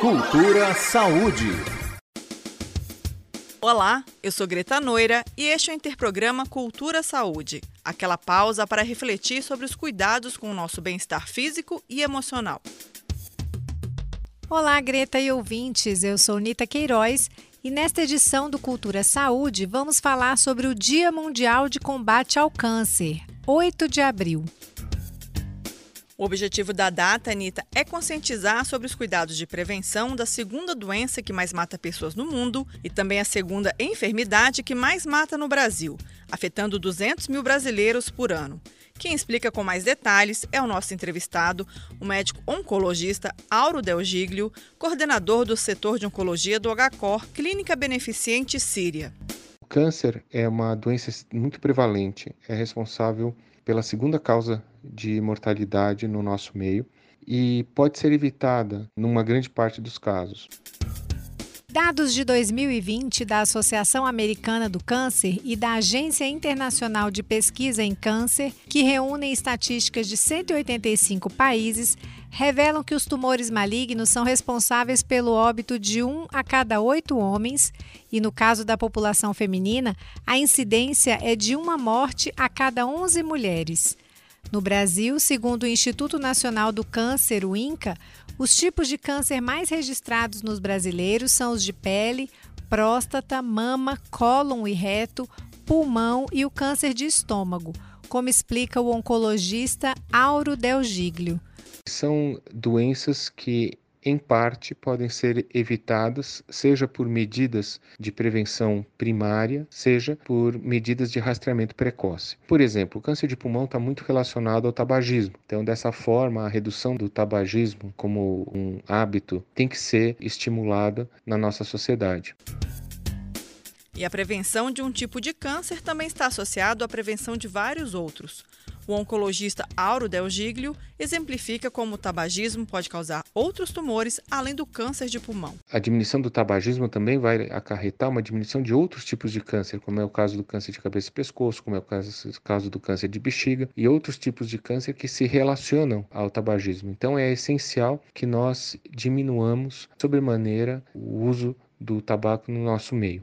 Cultura Saúde. Olá, eu sou Greta Noira e este é o Interprograma Cultura Saúde aquela pausa para refletir sobre os cuidados com o nosso bem-estar físico e emocional. Olá, Greta e ouvintes, eu sou Nita Queiroz e nesta edição do Cultura Saúde vamos falar sobre o Dia Mundial de Combate ao Câncer, 8 de abril. O objetivo da data, Anitta, é conscientizar sobre os cuidados de prevenção da segunda doença que mais mata pessoas no mundo e também a segunda enfermidade que mais mata no Brasil, afetando 200 mil brasileiros por ano. Quem explica com mais detalhes é o nosso entrevistado, o médico oncologista Auro Del Giglio, coordenador do setor de oncologia do HCOR, Clínica Beneficente Síria. Câncer é uma doença muito prevalente, é responsável pela segunda causa de mortalidade no nosso meio e pode ser evitada numa grande parte dos casos. Dados de 2020 da Associação Americana do Câncer e da Agência Internacional de Pesquisa em Câncer, que reúnem estatísticas de 185 países, revelam que os tumores malignos são responsáveis pelo óbito de um a cada oito homens, e no caso da população feminina, a incidência é de uma morte a cada 11 mulheres. No Brasil, segundo o Instituto Nacional do Câncer, o INCA, os tipos de câncer mais registrados nos brasileiros são os de pele, próstata, mama, cólon e reto, pulmão e o câncer de estômago, como explica o oncologista Auro Del Giglio. São doenças que em parte, podem ser evitadas, seja por medidas de prevenção primária, seja por medidas de rastreamento precoce. Por exemplo, o câncer de pulmão está muito relacionado ao tabagismo. Então, dessa forma, a redução do tabagismo como um hábito tem que ser estimulada na nossa sociedade. E a prevenção de um tipo de câncer também está associado à prevenção de vários outros. O oncologista Auro Del Giglio exemplifica como o tabagismo pode causar outros tumores além do câncer de pulmão. A diminuição do tabagismo também vai acarretar uma diminuição de outros tipos de câncer, como é o caso do câncer de cabeça e pescoço, como é o caso do câncer de bexiga e outros tipos de câncer que se relacionam ao tabagismo. Então é essencial que nós diminuamos sobremaneira o uso do tabaco no nosso meio.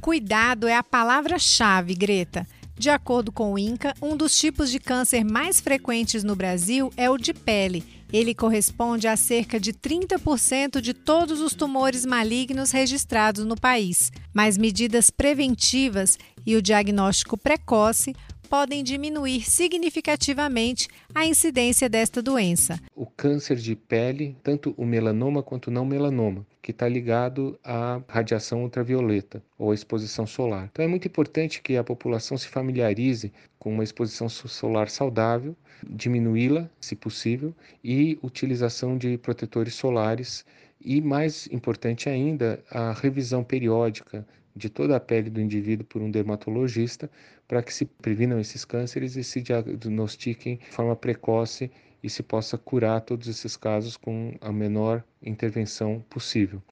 Cuidado é a palavra-chave, Greta. De acordo com o INCA, um dos tipos de câncer mais frequentes no Brasil é o de pele. Ele corresponde a cerca de 30% de todos os tumores malignos registrados no país. Mas medidas preventivas e o diagnóstico precoce podem diminuir significativamente a incidência desta doença. O câncer de pele, tanto o melanoma quanto o não melanoma, que está ligado à radiação ultravioleta ou à exposição solar. Então é muito importante que a população se familiarize com uma exposição solar saudável, diminuí-la, se possível, e utilização de protetores solares e, mais importante ainda, a revisão periódica de toda a pele do indivíduo por um dermatologista para que se previnam esses cânceres e se diagnostiquem de forma precoce e se possa curar todos esses casos com a menor intervenção possível.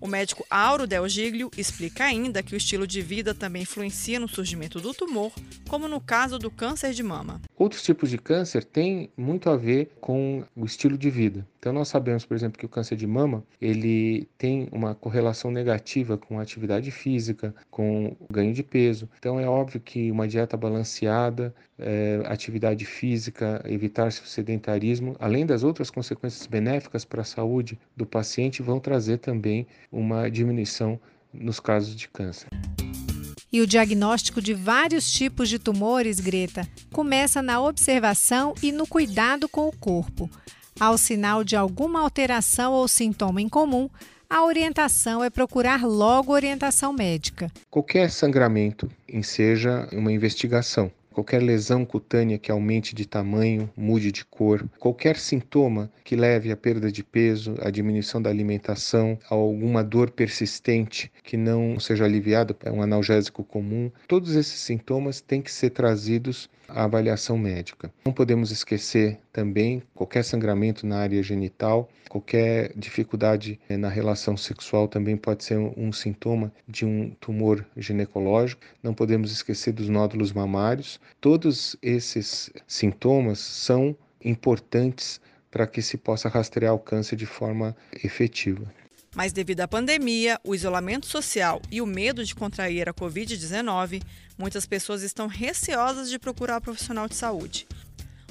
O médico Auro Del Giglio explica ainda que o estilo de vida também influencia no surgimento do tumor, como no caso do câncer de mama. Outros tipos de câncer têm muito a ver com o estilo de vida. Então nós sabemos, por exemplo, que o câncer de mama ele tem uma correlação negativa com a atividade física, com o ganho de peso. Então é óbvio que uma dieta balanceada, é, atividade física, evitar o sedentarismo, além das outras consequências benéficas para a saúde do paciente, vão trazer também uma diminuição nos casos de câncer. E o diagnóstico de vários tipos de tumores, Greta, começa na observação e no cuidado com o corpo. Ao sinal de alguma alteração ou sintoma em comum, a orientação é procurar logo orientação médica. Qualquer sangramento enseja uma investigação qualquer lesão cutânea que aumente de tamanho, mude de cor, qualquer sintoma que leve à perda de peso, à diminuição da alimentação, a alguma dor persistente que não seja aliviada por um analgésico comum, todos esses sintomas têm que ser trazidos à avaliação médica. Não podemos esquecer também qualquer sangramento na área genital, qualquer dificuldade eh, na relação sexual também pode ser um sintoma de um tumor ginecológico. Não podemos esquecer dos nódulos mamários. Todos esses sintomas são importantes para que se possa rastrear o câncer de forma efetiva. Mas devido à pandemia, o isolamento social e o medo de contrair a Covid-19, muitas pessoas estão receosas de procurar um profissional de saúde,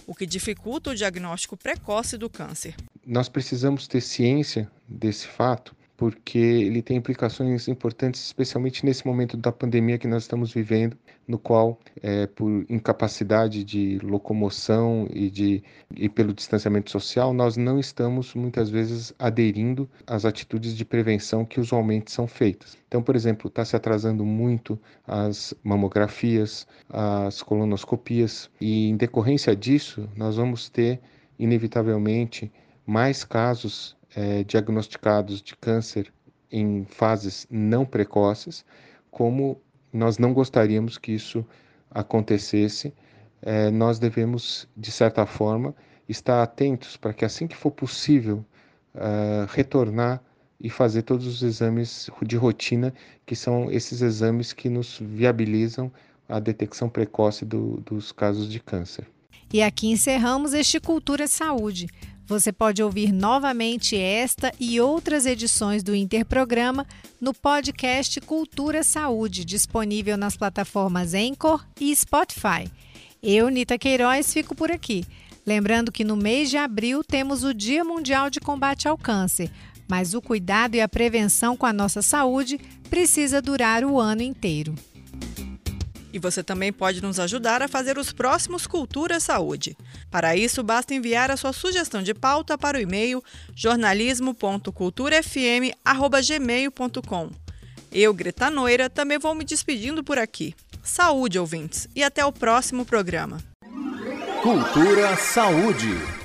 o que dificulta o diagnóstico precoce do câncer. Nós precisamos ter ciência desse fato porque ele tem implicações importantes, especialmente nesse momento da pandemia que nós estamos vivendo, no qual, é, por incapacidade de locomoção e, de, e pelo distanciamento social, nós não estamos muitas vezes aderindo às atitudes de prevenção que usualmente são feitas. Então, por exemplo, está se atrasando muito as mamografias, as colonoscopias, e em decorrência disso, nós vamos ter, inevitavelmente, mais casos é, diagnosticados de câncer em fases não precoces, como nós não gostaríamos que isso acontecesse, é, nós devemos, de certa forma, estar atentos para que assim que for possível uh, retornar e fazer todos os exames de rotina, que são esses exames que nos viabilizam a detecção precoce do, dos casos de câncer. E aqui encerramos este Cultura Saúde. Você pode ouvir novamente esta e outras edições do Interprograma no podcast Cultura Saúde, disponível nas plataformas Anchor e Spotify. Eu, Nita Queiroz, fico por aqui. Lembrando que no mês de abril temos o Dia Mundial de Combate ao Câncer, mas o cuidado e a prevenção com a nossa saúde precisa durar o ano inteiro. E você também pode nos ajudar a fazer os próximos Cultura Saúde. Para isso, basta enviar a sua sugestão de pauta para o e-mail jornalismo.culturafm.gmail.com. Eu, Greta Noira, também vou me despedindo por aqui. Saúde, ouvintes, e até o próximo programa. Cultura Saúde.